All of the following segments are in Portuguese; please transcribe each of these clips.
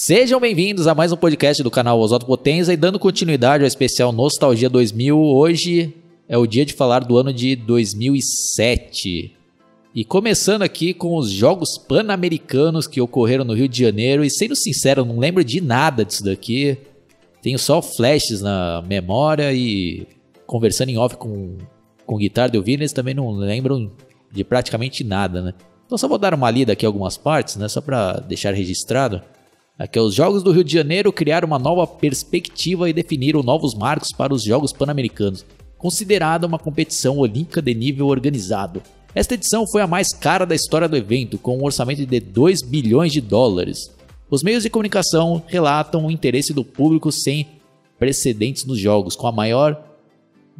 Sejam bem-vindos a mais um podcast do canal Oswaldo Potenza e dando continuidade ao especial Nostalgia 2000. Hoje é o dia de falar do ano de 2007. E começando aqui com os Jogos Pan-Americanos que ocorreram no Rio de Janeiro. E sendo sincero, não lembro de nada disso daqui. Tenho só flashes na memória e conversando em off com, com guitarra de ouvir, eles também não lembram de praticamente nada, né? Então só vou dar uma lida aqui algumas partes, né? Só para deixar registrado. Aqui, os Jogos do Rio de Janeiro criaram uma nova perspectiva e definiram novos marcos para os Jogos Pan-Americanos, considerada uma competição olímpica de nível organizado. Esta edição foi a mais cara da história do evento, com um orçamento de 2 bilhões de dólares. Os meios de comunicação relatam o interesse do público sem precedentes nos jogos, com a maior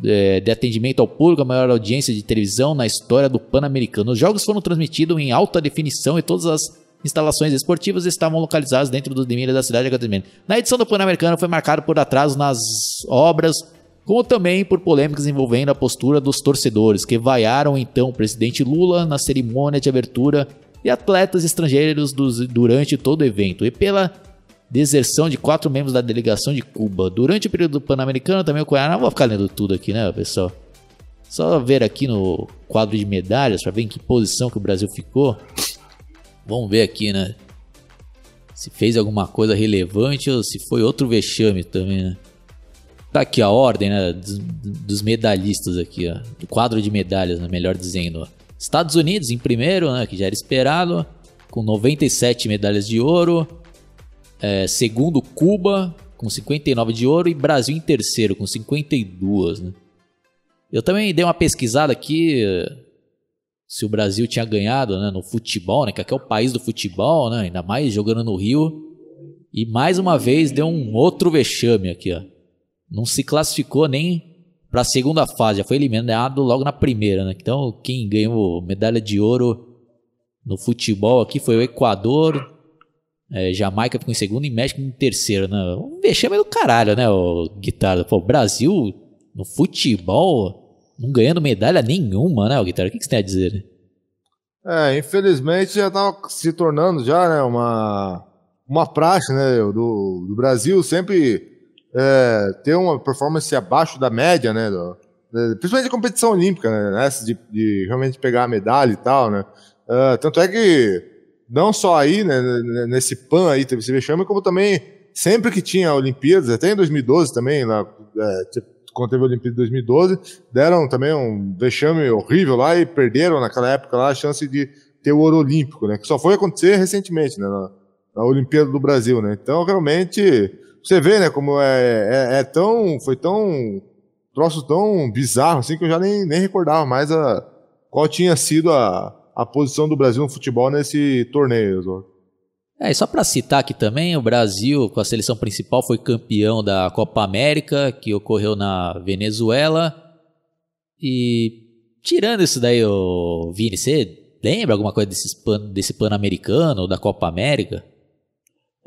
é, de atendimento ao público, a maior audiência de televisão na história do Pan-Americano. Os jogos foram transmitidos em alta definição e todas as instalações esportivas estavam localizadas dentro dos limites da cidade de Acontecimento. Na edição do Pan-Americano foi marcado por atrasos nas obras, como também por polêmicas envolvendo a postura dos torcedores, que vaiaram então o presidente Lula na cerimônia de abertura e atletas estrangeiros dos, durante todo o evento, e pela deserção de quatro membros da delegação de Cuba. Durante o período pan-americano também ocorreram. Não vou ficar lendo tudo aqui, né, pessoal? Só ver aqui no quadro de medalhas para ver em que posição que o Brasil ficou. Vamos ver aqui, né? Se fez alguma coisa relevante ou se foi outro vexame também, né? Tá aqui a ordem, né? Dos, dos medalhistas aqui, ó. Do quadro de medalhas, né? Melhor dizendo. Estados Unidos em primeiro, né? Que já era esperado. Com 97 medalhas de ouro. É, segundo, Cuba, com 59 de ouro. E Brasil em terceiro, com 52, né? Eu também dei uma pesquisada aqui se o Brasil tinha ganhado né, no futebol, né, que aqui é o país do futebol, né, ainda mais jogando no Rio. E mais uma vez deu um outro vexame aqui. Ó. Não se classificou nem para a segunda fase, já foi eliminado logo na primeira. Né? Então, quem ganhou medalha de ouro no futebol aqui foi o Equador. É, Jamaica ficou em segundo e México em terceiro. Né? Um vexame do caralho, né, o Guitarra? Pô, Brasil no futebol não ganhando medalha nenhuma, né, Guitarra? O que, você tem a dizer? É, infelizmente já estava se tornando já, né, uma, uma praxe, né, do, do Brasil sempre é, ter uma performance abaixo da média, né, do, principalmente a competição olímpica, né, essa de, de, realmente pegar a medalha e tal, né, é, tanto é que não só aí, né, nesse PAN aí teve esse vexame, como também sempre que tinha Olimpíadas, até em 2012 também, lá, é, quando teve a Olimpíada de 2012, deram também um vexame horrível lá e perderam naquela época lá a chance de ter o ouro olímpico, né? Que só foi acontecer recentemente, né? Na, na Olimpíada do Brasil, né? Então, realmente, você vê, né? Como é, é, é tão, foi tão, troço tão bizarro, assim, que eu já nem, nem recordava mais a, qual tinha sido a, a posição do Brasil no futebol nesse torneio, é, e só para citar aqui também, o Brasil, com a seleção principal, foi campeão da Copa América, que ocorreu na Venezuela. E tirando isso daí, ô, Vini, você lembra alguma coisa desses pan, desse Pan-Americano, da Copa América?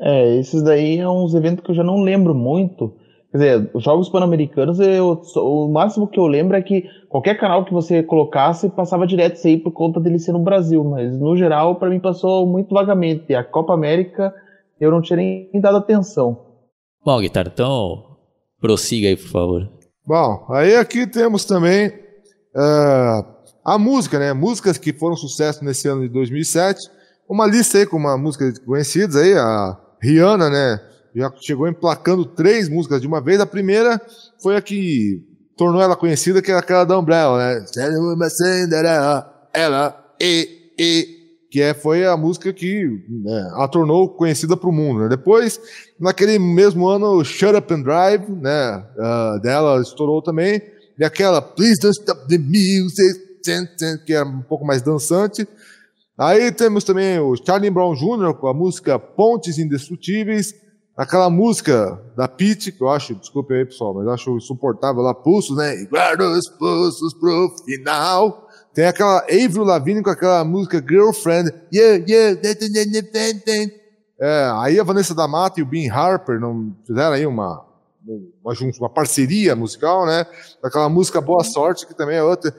É, esses daí é uns eventos que eu já não lembro muito. Quer dizer, os Jogos Pan-Americanos, o máximo que eu lembro é que qualquer canal que você colocasse passava direto isso aí por conta dele ser no Brasil, mas no geral, para mim passou muito vagamente. A Copa América eu não tinha nem dado atenção. Bom, Guitarra, então prossiga aí, por favor. Bom, aí aqui temos também uh, a música, né? Músicas que foram sucesso nesse ano de 2007. Uma lista aí com uma músicas conhecidas aí, a Rihanna, né? Já chegou emplacando três músicas de uma vez. A primeira foi a que tornou ela conhecida, que era aquela da Umbrella, né? Ela, e, e, que é, foi a música que né, a tornou conhecida para o mundo. Né? Depois, naquele mesmo ano, Shut Up and Drive, né? Uh, dela estourou também. E aquela Please Don't Stop the Music, que é um pouco mais dançante. Aí temos também o Charlie Brown Jr. com a música Pontes Indestrutíveis. Aquela música da Pete, que eu acho, desculpe aí pessoal, mas eu acho insuportável lá, Pulsos, né? E guarda os pulsos pro final. Tem aquela Avril Lavigne com aquela música Girlfriend. Yeah, yeah, é, aí a Vanessa da Mata e o Ben Harper não fizeram aí uma, uma, uma parceria musical, né? Aquela música Boa Sorte, que também é outra.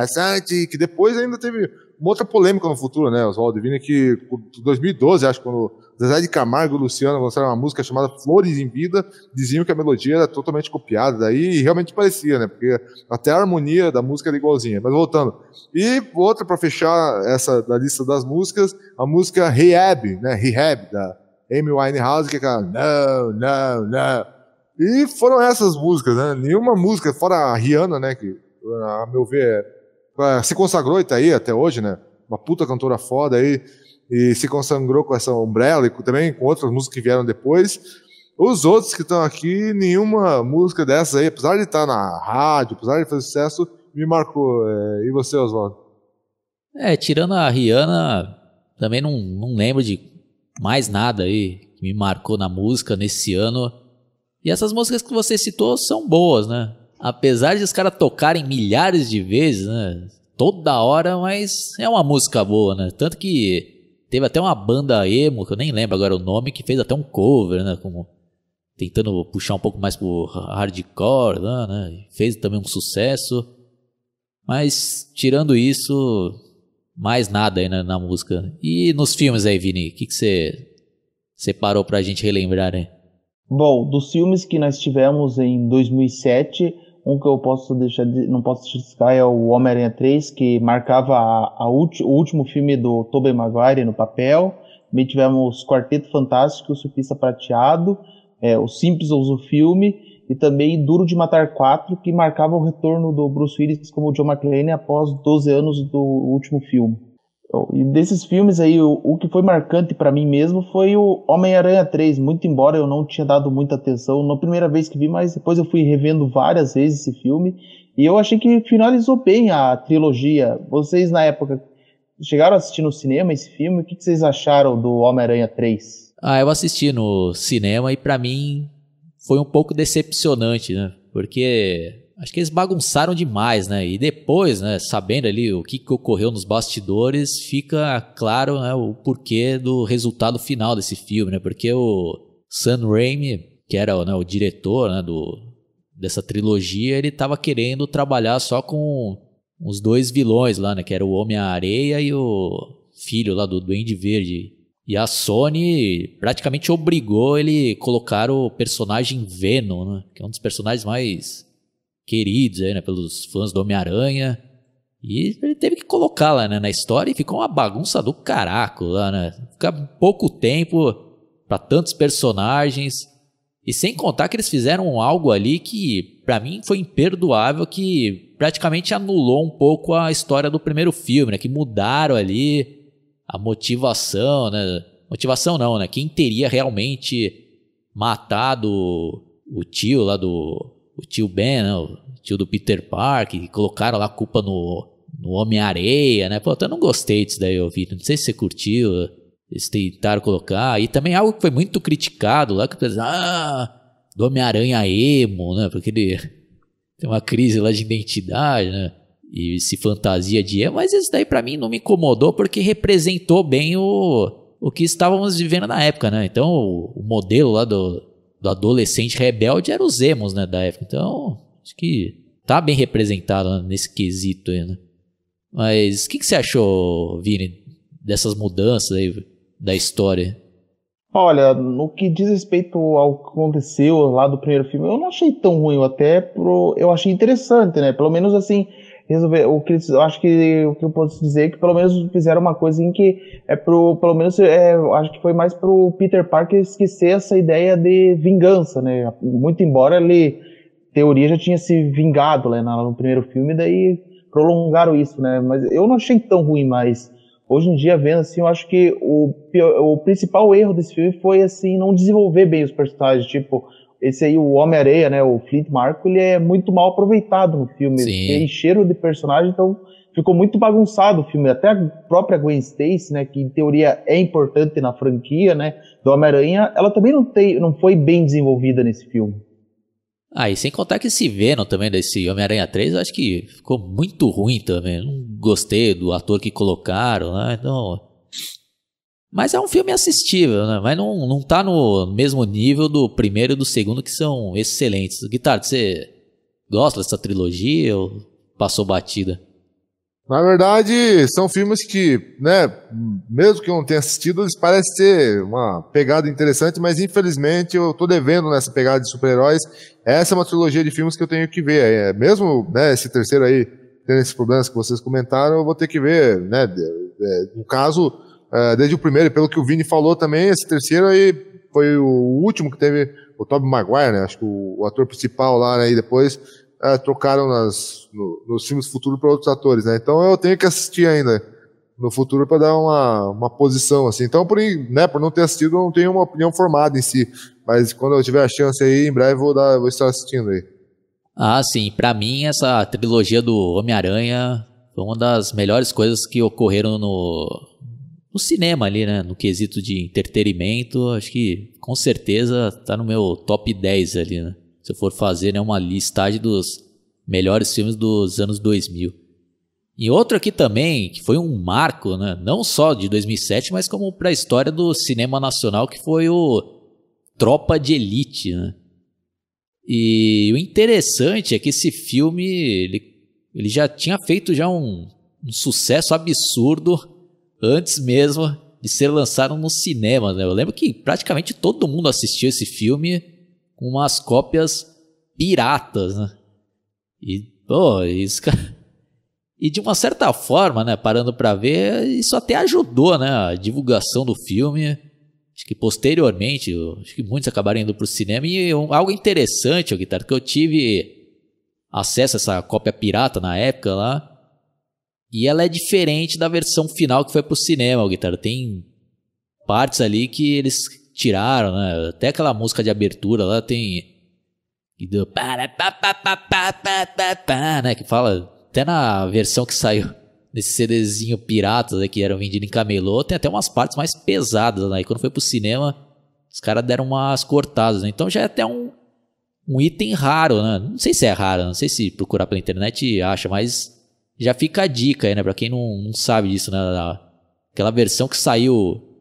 A sorte, que depois ainda teve uma outra polêmica no futuro, né, Oswaldo Vini, que em 2012, acho, quando Zezé de Camargo e Luciano lançaram uma música chamada Flores em Vida, diziam que a melodia era totalmente copiada, daí realmente parecia, né, porque até a harmonia da música era igualzinha. Mas voltando. E outra para fechar essa da lista das músicas, a música Rehab, né, Rehab, da Amy Winehouse, que é aquela não, não, não. E foram essas músicas, né, nenhuma música, fora a Rihanna, né, que a meu ver se consagrou e tá aí até hoje, né? Uma puta cantora foda aí. E se consagrou com essa Umbrella e também com outras músicas que vieram depois. Os outros que estão aqui, nenhuma música dessas aí, apesar de estar na rádio, apesar de fazer sucesso, me marcou. É, e você, Oswaldo? É, tirando a Rihanna, também não, não lembro de mais nada aí que me marcou na música nesse ano. E essas músicas que você citou são boas, né? apesar de os caras tocarem milhares de vezes, né? Toda hora, mas é uma música boa, né? Tanto que teve até uma banda emo, que eu nem lembro agora o nome, que fez até um cover, né? Como tentando puxar um pouco mais pro hardcore, né? Fez também um sucesso. Mas tirando isso, mais nada aí né, na música. E nos filmes aí, Vini, o que você separou pra gente relembrar, né? Bom, dos filmes que nós tivemos em 2007, um que eu posso deixar de, não posso destacar é o Homem-Aranha 3, que marcava a, a ulti, o último filme do Tobey Maguire no papel. Também tivemos Quarteto Fantástico, o Surfista Prateado, é, o Simpsons, o filme, e também Duro de Matar 4, que marcava o retorno do Bruce Willis como John McClane após 12 anos do último filme. E desses filmes aí, o, o que foi marcante para mim mesmo foi o Homem-Aranha 3, muito embora eu não tinha dado muita atenção na primeira vez que vi, mas depois eu fui revendo várias vezes esse filme e eu achei que finalizou bem a trilogia. Vocês na época chegaram a assistir no cinema esse filme? O que vocês acharam do Homem-Aranha 3? Ah, eu assisti no cinema e para mim foi um pouco decepcionante, né? Porque acho que eles bagunçaram demais, né? E depois, né, sabendo ali o que, que ocorreu nos bastidores, fica claro né, o porquê do resultado final desse filme, né? Porque o Sam Raimi, que era né, o diretor né, do, dessa trilogia, ele estava querendo trabalhar só com os dois vilões lá, né? Que era o Homem-Areia e o filho lá do Duende Verde. E a Sony praticamente obrigou ele a colocar o personagem Venom, né? Que é um dos personagens mais queridos aí, né, pelos fãs do Homem-Aranha. E ele teve que colocar lá né, na história e ficou uma bagunça do caraco lá, né? Fica pouco tempo para tantos personagens. E sem contar que eles fizeram algo ali que, para mim, foi imperdoável, que praticamente anulou um pouco a história do primeiro filme, né? Que mudaram ali a motivação, né? Motivação não, né? Quem teria realmente matado o tio lá do o tio Ben, né, o tio do Peter Parker, que colocaram lá a culpa no, no Homem-Areia, né? Pô, eu não gostei disso daí, eu vi. Não sei se você curtiu. Eles tentaram colocar. E também algo que foi muito criticado lá, que ah, do Homem-Aranha emo, né? Porque ele tem uma crise lá de identidade, né? E se fantasia de emo. Mas isso daí para mim não me incomodou porque representou bem o, o que estávamos vivendo na época, né? Então o, o modelo lá do, do adolescente rebelde eram os emos, né, da época. Então, acho que tá bem representado nesse quesito aí, né? Mas o que, que você achou, Vini, dessas mudanças aí da história? Olha, no que diz respeito ao que aconteceu lá do primeiro filme, eu não achei tão ruim, eu até pro, eu achei interessante, né? Pelo menos assim, resolver o que eles, eu acho que o que eu posso dizer é que pelo menos fizeram uma coisa em que é pro pelo menos é, acho que foi mais pro Peter Parker esquecer essa ideia de vingança, né? Muito embora ele teoria já tinha se vingado né, no primeiro filme, daí prolongaram isso, né? Mas eu não achei tão ruim, mas hoje em dia vendo assim, eu acho que o, o principal erro desse filme foi assim não desenvolver bem os personagens, tipo esse aí, o Homem-Areia, né, o Flint Marco, ele é muito mal aproveitado no filme. Sim. cheiro de personagem, então ficou muito bagunçado o filme. Até a própria Gwen Stacy, né, que em teoria é importante na franquia, né, do Homem-Aranha, ela também não, tem, não foi bem desenvolvida nesse filme. Ah, e sem contar que esse Venom também, desse Homem-Aranha 3, eu acho que ficou muito ruim também. Não gostei do ator que colocaram, né? Então, mas é um filme assistível, né? Mas não, não tá no mesmo nível do primeiro e do segundo, que são excelentes. Guitarra, você gosta dessa trilogia ou passou batida? Na verdade, são filmes que, né, mesmo que eu não tenha assistido, eles parecem ter uma pegada interessante, mas infelizmente eu tô devendo nessa pegada de super-heróis. Essa é uma trilogia de filmes que eu tenho que ver. É, mesmo, né, esse terceiro aí, tendo esses problemas que vocês comentaram, eu vou ter que ver, né, no caso, é, desde o primeiro, pelo que o Vini falou também, esse terceiro aí foi o último que teve o Tobey Maguire, né, acho que o, o ator principal lá, né, e depois é, trocaram nas, no, nos filmes futuros para outros atores, né? Então eu tenho que assistir ainda no futuro para dar uma, uma posição assim. Então por, né, por não ter assistido, eu não tenho uma opinião formada em si, mas quando eu tiver a chance aí, em breve vou dar, vou estar assistindo aí. Ah, sim. Para mim essa trilogia do Homem-Aranha foi uma das melhores coisas que ocorreram no no cinema ali, né? No quesito de entretenimento, acho que com certeza tá no meu top 10 ali, né? se eu for fazer né, uma listagem dos melhores filmes dos anos 2000. E outro aqui também, que foi um marco, né, não só de 2007, mas como para a história do cinema nacional, que foi o Tropa de Elite. Né? E o interessante é que esse filme ele, ele já tinha feito já um, um sucesso absurdo antes mesmo de ser lançado no cinema. Né? Eu lembro que praticamente todo mundo assistiu esse filme com umas cópias piratas, né? E, pô, isso. E de uma certa forma, né, parando para ver, isso até ajudou, né, a divulgação do filme. Acho que posteriormente, acho que muitos acabaram indo pro cinema. E algo interessante, Guitarra, que eu tive acesso a essa cópia pirata na época lá. E ela é diferente da versão final que foi pro cinema, Guitarra. Tem partes ali que eles tiraram, né? Até aquela música de abertura lá tem. E do. Né? Que fala. Até na versão que saiu nesse CDzinho pirata né, que eram vendidos em camelô, tem até umas partes mais pesadas, né? E quando foi pro cinema, os caras deram umas cortadas, né? Então já é até um, um item raro, né? Não sei se é raro, não sei se procurar pela internet acha, mas já fica a dica aí, né? Pra quem não, não sabe disso, né? Aquela versão que saiu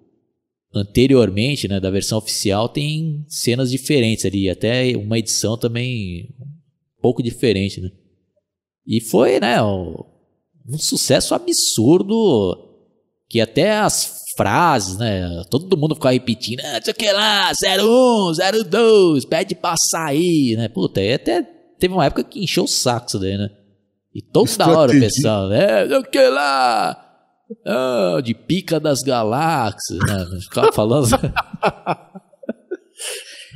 anteriormente, né, da versão oficial, tem cenas diferentes ali, até uma edição também um pouco diferente, né? E foi, né, um, um sucesso absurdo que até as frases, né, todo mundo ficava repetindo, ah, sei que lá, 01, 02, pede pra sair, né? Puta, aí até teve uma época que encheu o saco isso daí, né? E toda hora o pessoal, né, sei que lá, ah, de pica das galáxias, né? Ficava falando.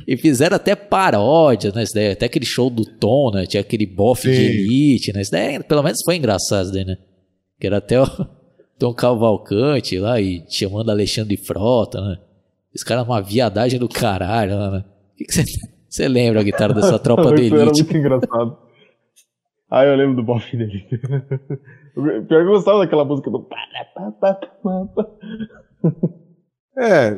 e fizeram até paródia, né? Isso daí, até aquele show do Tom, né? Tinha aquele bofe de elite, né? Isso daí, pelo menos foi engraçado, isso daí, né? Que era até o Tom Cavalcante lá e chamando Alexandre Frota, né? Esse cara é uma viadagem do caralho, né? O que você lembra a guitarra dessa tropa de elite? Era muito engraçado. Ah, eu lembro do bofe dele. Pior que eu gostava daquela música do. É,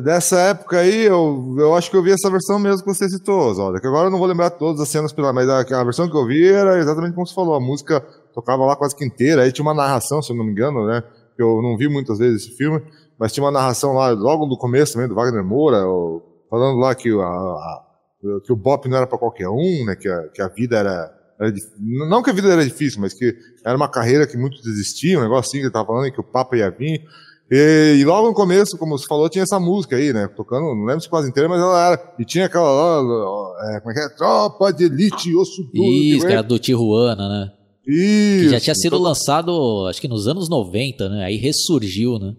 dessa época aí, eu, eu acho que eu vi essa versão mesmo que você citou, Zolda. Que agora eu não vou lembrar todas as cenas, mas a, versão que eu vi era exatamente como você falou. A música tocava lá quase que inteira, aí tinha uma narração, se eu não me engano, né? Que eu não vi muitas vezes esse filme, mas tinha uma narração lá logo no começo também do Wagner Moura, falando lá que, a, a, que o Bop não era para qualquer um, né? Que a, que a vida era, não que a vida era difícil, mas que era uma carreira que muitos desistiam, um negócio assim que ele estava falando, que o Papa ia vir. E, e, logo no começo, como você falou, tinha essa música aí, né? Tocando, não lembro se quase inteira, mas ela era. E tinha aquela lá, é, como é que é? Tropa de Elite, osso duro. Isso, que era do Tijuana, né? Isso. Que já tinha sido lançado, acho que nos anos 90, né? Aí ressurgiu, né?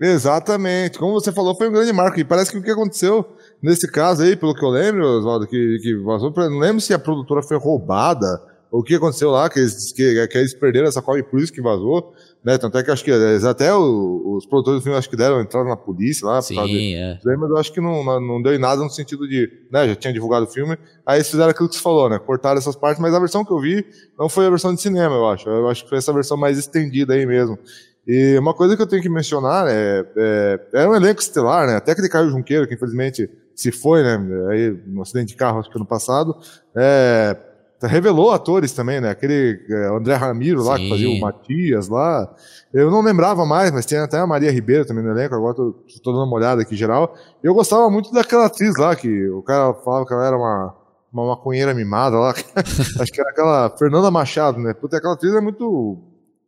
Exatamente. Como você falou, foi um grande marco. E parece que o que aconteceu nesse caso aí, pelo que eu lembro, Oswaldo, que, que vazou, não lembro se a produtora foi roubada, ou o que aconteceu lá, que eles, que, que eles perderam essa cópia e por isso que vazou, né? Tanto é que acho que até o, os produtores do filme acho que deram entrada na polícia lá. Sim, de, é. Mas eu acho que não, não deu em nada no sentido de, né? Já tinha divulgado o filme, aí eles fizeram aquilo que você falou, né? Cortaram essas partes, mas a versão que eu vi não foi a versão de cinema, eu acho. Eu acho que foi essa versão mais estendida aí mesmo. E uma coisa que eu tenho que mencionar é, é, é um elenco estelar, né? Até aquele Caio Junqueiro, que infelizmente se foi, né? Aí, no acidente de carro, acho que ano passado. É, revelou atores também, né? Aquele é, André Ramiro lá, Sim. que fazia o Matias lá. Eu não lembrava mais, mas tem até a Maria Ribeiro também no elenco, agora tô, tô dando uma olhada aqui geral. Eu gostava muito daquela atriz lá, que o cara falava que ela era uma, uma maconheira mimada lá. Acho que era aquela Fernanda Machado, né? Puta, aquela atriz é muito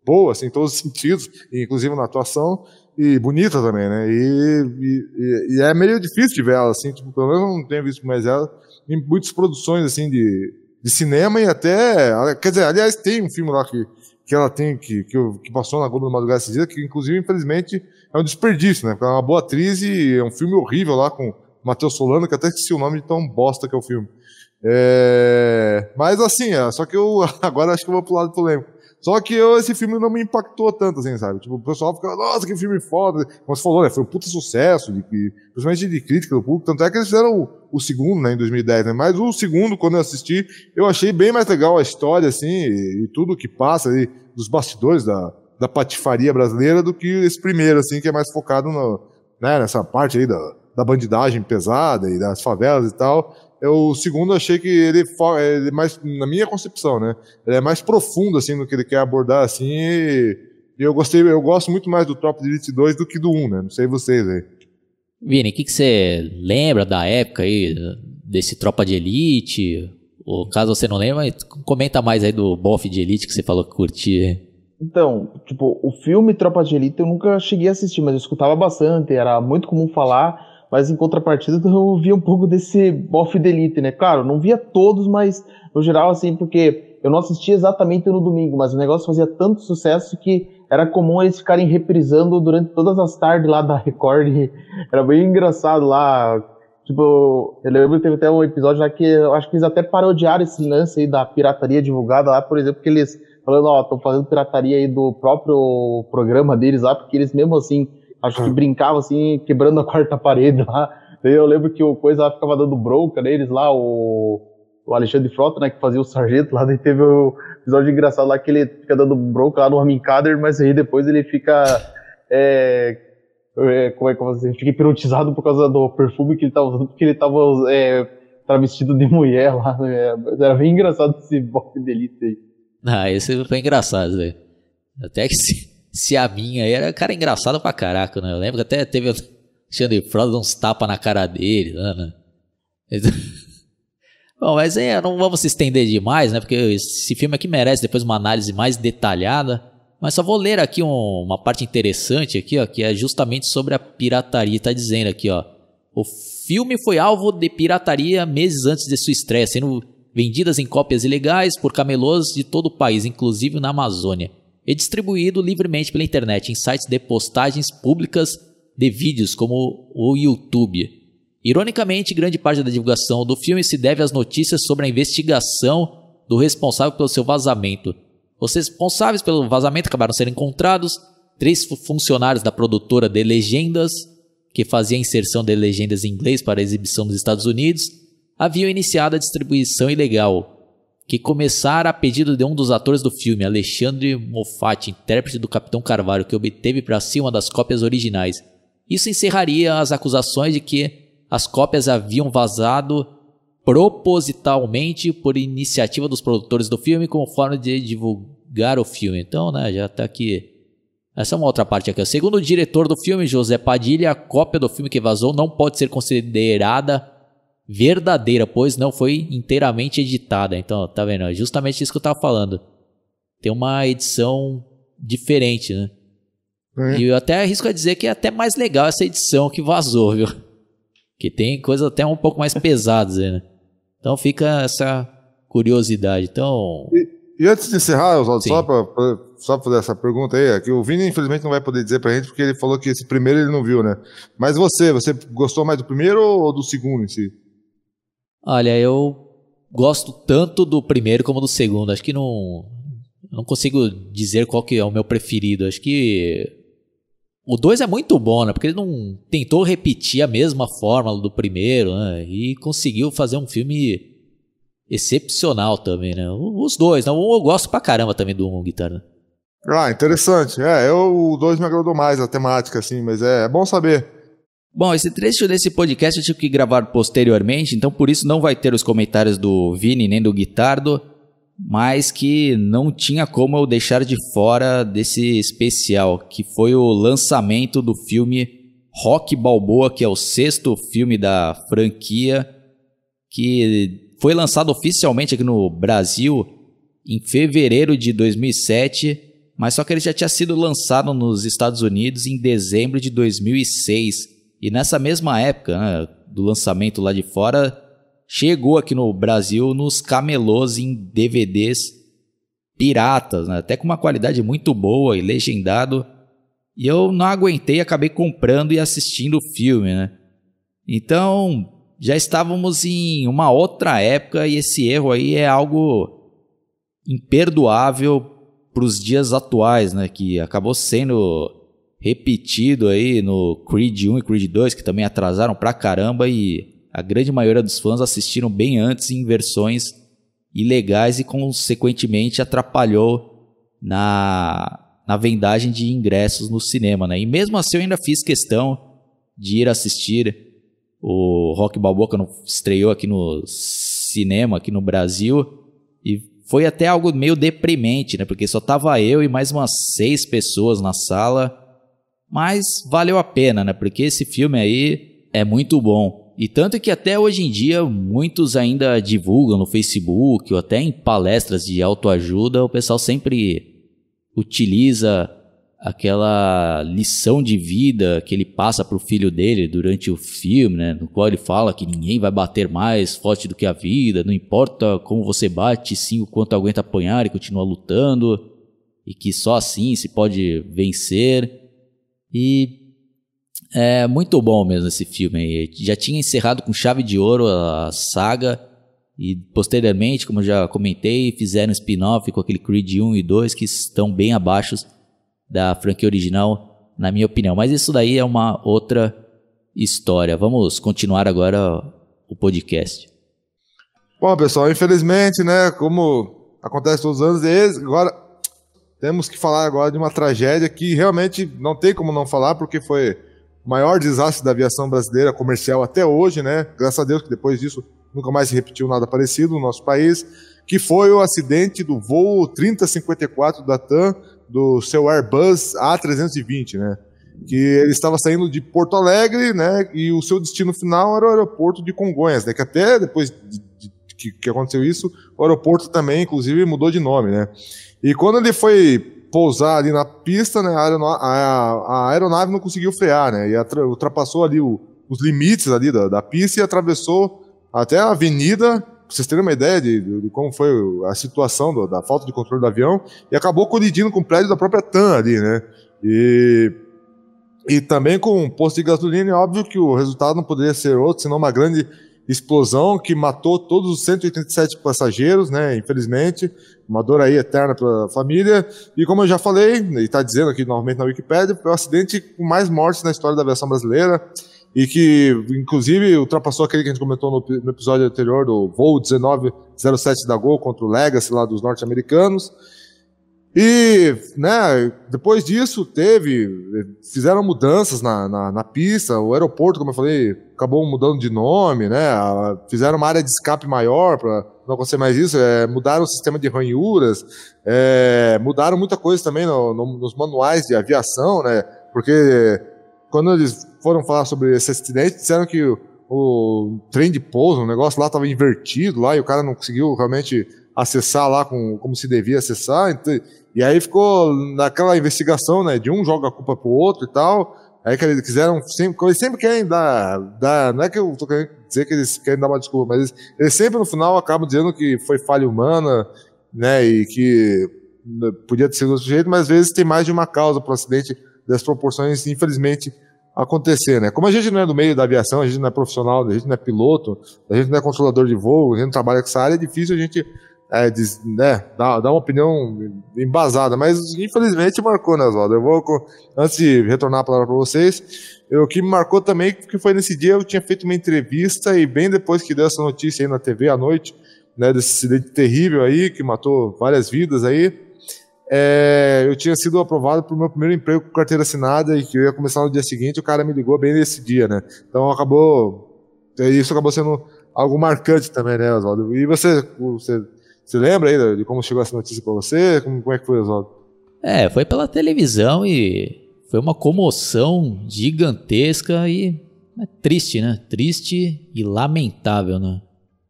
boa, assim, em todos os sentidos, inclusive na atuação, e bonita também, né? E, e, e, é meio difícil de ver ela, assim, tipo, pelo menos eu não tenho visto mais ela em muitas produções, assim, de, de cinema e até, quer dizer, aliás, tem um filme lá que, que ela tem, que, que, que passou na Globo do Madrugada esses dias, que inclusive, infelizmente, é um desperdício, né? Porque é uma boa atriz e é um filme horrível lá com Matheus Solano, que até esqueci o nome de tão bosta que é o filme. É... Mas assim, é, só que eu agora acho que eu vou pro lado polêmico. Só que eu, esse filme não me impactou tanto, assim, sabe? Tipo, o pessoal fica, nossa, que filme foda. Como você falou, né? Foi um puta sucesso, de, principalmente de crítica do público. Tanto é que eles fizeram o, o, segundo, né, em 2010, né? Mas o segundo, quando eu assisti, eu achei bem mais legal a história, assim, e, e tudo que passa aí dos bastidores da, da patifaria brasileira do que esse primeiro, assim, que é mais focado no, né, nessa parte aí da, da bandidagem pesada e das favelas e tal. Eu, o segundo achei que ele, ele é mais, na minha concepção, né? Ele é mais profundo, assim, no que ele quer abordar, assim, e, e eu gostei, eu gosto muito mais do Top Elite 2 do que do 1, né? Não sei vocês aí. Vini, o que, que você lembra da época aí, desse Tropa de Elite? Ou caso você não lembre, comenta mais aí do Boff de Elite que você falou que curtia. Então, tipo, o filme Tropa de Elite eu nunca cheguei a assistir, mas eu escutava bastante, era muito comum falar mas em contrapartida eu via um pouco desse bofe de elite, né? Claro, não via todos, mas no geral, assim, porque eu não assistia exatamente no domingo, mas o negócio fazia tanto sucesso que era comum eles ficarem reprisando durante todas as tardes lá da Record. Era bem engraçado lá. Tipo, eu lembro que teve até um episódio lá que eu acho que eles até parodiaram esse lance aí da pirataria divulgada lá, por exemplo, que eles falando, ó, estão fazendo pirataria aí do próprio programa deles lá, porque eles mesmo assim Acho que brincava assim, quebrando a quarta parede lá. Daí eu lembro que o coisa lá ficava dando bronca neles lá, o, o Alexandre Frota, né, que fazia o sargento lá, daí teve o episódio engraçado lá que ele fica dando bronca lá no Amincader, mas aí depois ele fica. É, é, como é que você fica hipnotizado por causa do perfume que ele tava usando, porque ele tava é, travestido de mulher lá. Né? Era bem engraçado esse bofe de elite aí. Ah, esse foi engraçado, velho. Até que se, se a minha era, cara, engraçado pra caraca, né? Eu lembro que até teve o Alexandre Frota uns tapas na cara dele, né? né? Bom, mas é, não vamos se estender demais, né? Porque esse filme aqui merece depois uma análise mais detalhada. Mas só vou ler aqui um, uma parte interessante aqui, ó, que é justamente sobre a pirataria. Tá dizendo aqui, ó. O filme foi alvo de pirataria meses antes de sua estreia, sendo vendidas em cópias ilegais por camelôs de todo o país, inclusive na Amazônia e distribuído livremente pela internet em sites de postagens públicas de vídeos como o YouTube. Ironicamente, grande parte da divulgação do filme se deve às notícias sobre a investigação do responsável pelo seu vazamento. Os responsáveis pelo vazamento acabaram sendo encontrados, três funcionários da produtora de legendas, que fazia a inserção de legendas em inglês para exibição nos Estados Unidos, haviam iniciado a distribuição ilegal, que começara a pedido de um dos atores do filme, Alexandre Moffat, intérprete do Capitão Carvalho, que obteve para si uma das cópias originais. Isso encerraria as acusações de que as cópias haviam vazado propositalmente por iniciativa dos produtores do filme como forma de divulgar o filme. Então, né, já está aqui. Essa é uma outra parte aqui. Segundo o diretor do filme, José Padilha, a cópia do filme que vazou não pode ser considerada verdadeira, pois não foi inteiramente editada. Então, tá vendo? É justamente isso que eu tava falando. Tem uma edição diferente, né? É. E eu até arrisco a dizer que é até mais legal essa edição que vazou, viu? Que tem coisas até um pouco mais pesadas aí, né? Então fica essa curiosidade. Então. E, e antes de encerrar, Oswaldo, só para só fazer essa pergunta aí, é que o Vini infelizmente não vai poder dizer pra gente, porque ele falou que esse primeiro ele não viu, né? Mas você, você gostou mais do primeiro ou do segundo em si? Olha, eu gosto tanto do primeiro como do segundo. Acho que não não consigo dizer qual que é o meu preferido. Acho que o 2 é muito bom, né? Porque ele não tentou repetir a mesma fórmula do primeiro, né? E conseguiu fazer um filme excepcional também, né? Os dois, né? Eu gosto pra caramba também do um guitarra. Né? Ah, interessante. É, eu, o 2 me agradou mais a temática, assim, mas é, é bom saber. Bom, esse trecho desse podcast eu tive que gravar posteriormente, então por isso não vai ter os comentários do Vini nem do Guitardo, mas que não tinha como eu deixar de fora desse especial, que foi o lançamento do filme Rock Balboa, que é o sexto filme da franquia, que foi lançado oficialmente aqui no Brasil em fevereiro de 2007, mas só que ele já tinha sido lançado nos Estados Unidos em dezembro de 2006. E nessa mesma época né, do lançamento lá de fora, chegou aqui no Brasil nos camelôs em DVDs piratas, né, até com uma qualidade muito boa e legendado. E eu não aguentei, acabei comprando e assistindo o filme, né? Então, já estávamos em uma outra época e esse erro aí é algo imperdoável para os dias atuais, né? Que acabou sendo repetido aí no Creed 1 e Creed 2, que também atrasaram pra caramba e a grande maioria dos fãs assistiram bem antes em versões ilegais e consequentemente atrapalhou na, na vendagem de ingressos no cinema, né? E mesmo assim eu ainda fiz questão de ir assistir o Rock Balboa quando estreou aqui no cinema, aqui no Brasil, e foi até algo meio deprimente, né? Porque só tava eu e mais umas seis pessoas na sala, mas valeu a pena, né? Porque esse filme aí é muito bom. E tanto que até hoje em dia muitos ainda divulgam no Facebook ou até em palestras de autoajuda, o pessoal sempre utiliza aquela lição de vida que ele passa para o filho dele durante o filme, né, no qual ele fala que ninguém vai bater mais forte do que a vida, não importa como você bate, sim o quanto aguenta apanhar e continua lutando, e que só assim se pode vencer. E é muito bom mesmo esse filme. Já tinha encerrado com chave de ouro a saga. E posteriormente, como eu já comentei, fizeram spin-off com aquele Creed 1 e 2 que estão bem abaixo da franquia original, na minha opinião. Mas isso daí é uma outra história. Vamos continuar agora o podcast. Bom, pessoal, infelizmente, né, como acontece todos os anos, agora temos que falar agora de uma tragédia que realmente não tem como não falar, porque foi o maior desastre da aviação brasileira comercial até hoje, né? Graças a Deus que depois disso nunca mais se repetiu nada parecido no nosso país, que foi o acidente do voo 3054 da TAM do seu Airbus A320, né? Que ele estava saindo de Porto Alegre, né? E o seu destino final era o aeroporto de Congonhas, né? Que até depois de, de, que aconteceu isso, o aeroporto também, inclusive, mudou de nome, né? E quando ele foi pousar ali na pista, né? A aeronave, a, a aeronave não conseguiu frear, né? E ultrapassou ali o, os limites ali da, da pista e atravessou até a avenida pra vocês terem uma ideia de, de, de como foi a situação do, da falta de controle do avião, e acabou colidindo com o prédio da própria TAM ali, né? E, e também com um posto de gasolina, é óbvio que o resultado não poderia ser outro, senão uma grande explosão que matou todos os 187 passageiros, né? Infelizmente, uma dor aí eterna para a família. E como eu já falei, e está dizendo aqui novamente na Wikipedia, foi o acidente com mais mortes na história da aviação brasileira e que, inclusive, ultrapassou aquele que a gente comentou no, no episódio anterior do voo 1907 da Gol contra o Legacy lá dos norte-americanos. E, né, depois disso teve, fizeram mudanças na, na, na, pista, o aeroporto, como eu falei, acabou mudando de nome, né, fizeram uma área de escape maior para não acontecer mais isso, é, mudaram o sistema de ranhuras, é, mudaram muita coisa também no, no, nos manuais de aviação, né, porque quando eles foram falar sobre esse acidente, disseram que o, o trem de pouso, o negócio lá estava invertido lá e o cara não conseguiu realmente acessar lá com, como se devia acessar. E aí ficou naquela investigação, né? De um joga a culpa pro outro e tal. Aí que eles quiseram sempre, eles sempre querem dar, dar, não é que eu tô querendo dizer que eles querem dar uma desculpa, mas eles, eles sempre no final acabam dizendo que foi falha humana, né? E que né, podia ter sido de outro jeito, mas às vezes tem mais de uma causa para o acidente das proporções, infelizmente, acontecer, né? Como a gente não é do meio da aviação, a gente não é profissional, a gente não é piloto, a gente não é controlador de voo, a gente não trabalha com essa área, é difícil a gente é, diz, né, dar, dar uma opinião embasada, mas infelizmente marcou, né, Oswaldo? Eu vou, antes de retornar a palavra para vocês, o que me marcou também, que foi nesse dia, eu tinha feito uma entrevista e bem depois que deu essa notícia aí na TV à noite, né, desse acidente terrível aí, que matou várias vidas aí, é, eu tinha sido aprovado para o meu primeiro emprego com carteira assinada e que eu ia começar no dia seguinte, o cara me ligou bem nesse dia, né? Então acabou. Isso acabou sendo algo marcante também, né, Oswaldo? E você, você, você lembra aí de como chegou essa notícia para você? Como, como é que foi, Oswaldo? É, foi pela televisão e foi uma comoção gigantesca e é triste, né? Triste e lamentável, né?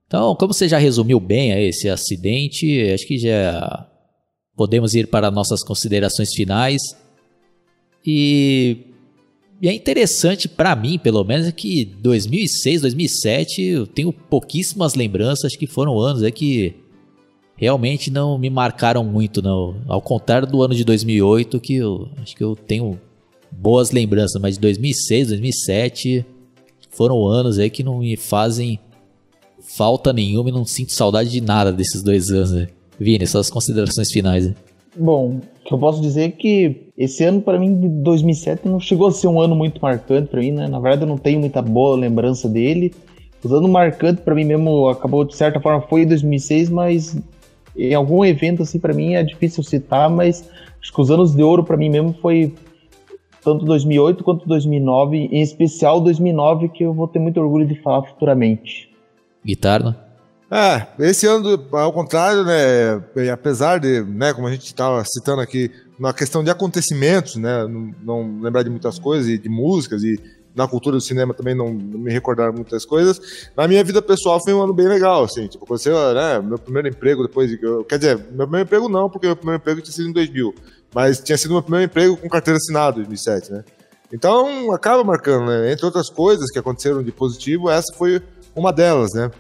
Então, como você já resumiu bem esse acidente, acho que já podemos ir para nossas considerações finais. E, e é interessante para mim, pelo menos, é que 2006, 2007 eu tenho pouquíssimas lembranças, que foram anos é que realmente não me marcaram muito, não. Ao contrário do ano de 2008, que eu acho que eu tenho boas lembranças, mas de 2006, 2007 foram anos aí que não me fazem falta nenhuma e não sinto saudade de nada desses dois anos. Né? Vini, suas considerações finais. Né? Bom, eu posso dizer é que esse ano para mim de 2007 não chegou a ser um ano muito marcante para mim, né? Na verdade eu não tenho muita boa lembrança dele. O ano marcante para mim mesmo acabou de certa forma foi em 2006, mas em algum evento assim para mim é difícil citar, mas acho que os anos de ouro para mim mesmo foi tanto 2008 quanto 2009, em especial 2009 que eu vou ter muito orgulho de falar futuramente. Guitarra? É, esse ano, ao contrário, né, apesar de, né, como a gente estava citando aqui, na questão de acontecimentos, né, não, não, lembrar de muitas coisas, e de músicas, e na cultura do cinema também não, não, me recordar muitas coisas, na minha vida pessoal foi um ano bem legal, assim, tipo, aconteceu, né, meu primeiro emprego depois, de, quer dizer, meu primeiro emprego não, porque meu primeiro emprego tinha sido em 2000, mas tinha sido meu primeiro emprego com carteira assinada em 2007, né, então acaba marcando, né, entre outras coisas que aconteceram de positivo, essa foi uma delas, né,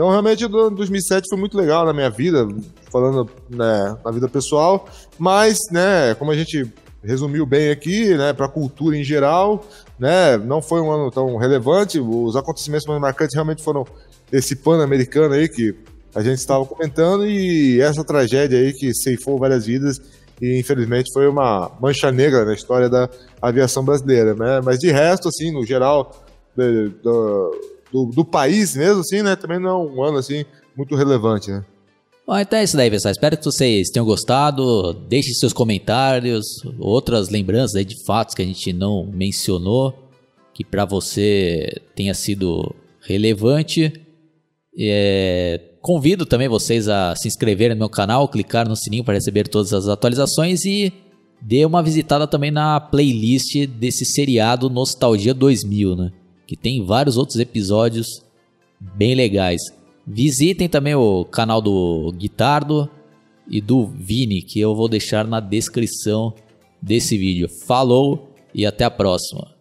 então, realmente, o 2007 foi muito legal na minha vida, falando né, na vida pessoal, mas, né, como a gente resumiu bem aqui, né, para a cultura em geral, né, não foi um ano tão relevante. Os acontecimentos mais marcantes realmente foram esse pan-americano aí que a gente estava comentando e essa tragédia aí que ceifou várias vidas e infelizmente foi uma mancha negra na história da aviação brasileira, né? Mas de resto, assim, no geral, de, do, do país mesmo, assim, né? Também não é um ano, assim, muito relevante, né? Bom, então é isso daí, pessoal. Espero que vocês tenham gostado. Deixe seus comentários, outras lembranças de fatos que a gente não mencionou, que para você tenha sido relevante. É, convido também vocês a se inscreverem no meu canal, clicar no sininho para receber todas as atualizações e dê uma visitada também na playlist desse seriado Nostalgia 2000, né? que tem vários outros episódios bem legais. Visitem também o canal do Guitardo e do Vini, que eu vou deixar na descrição desse vídeo. Falou e até a próxima.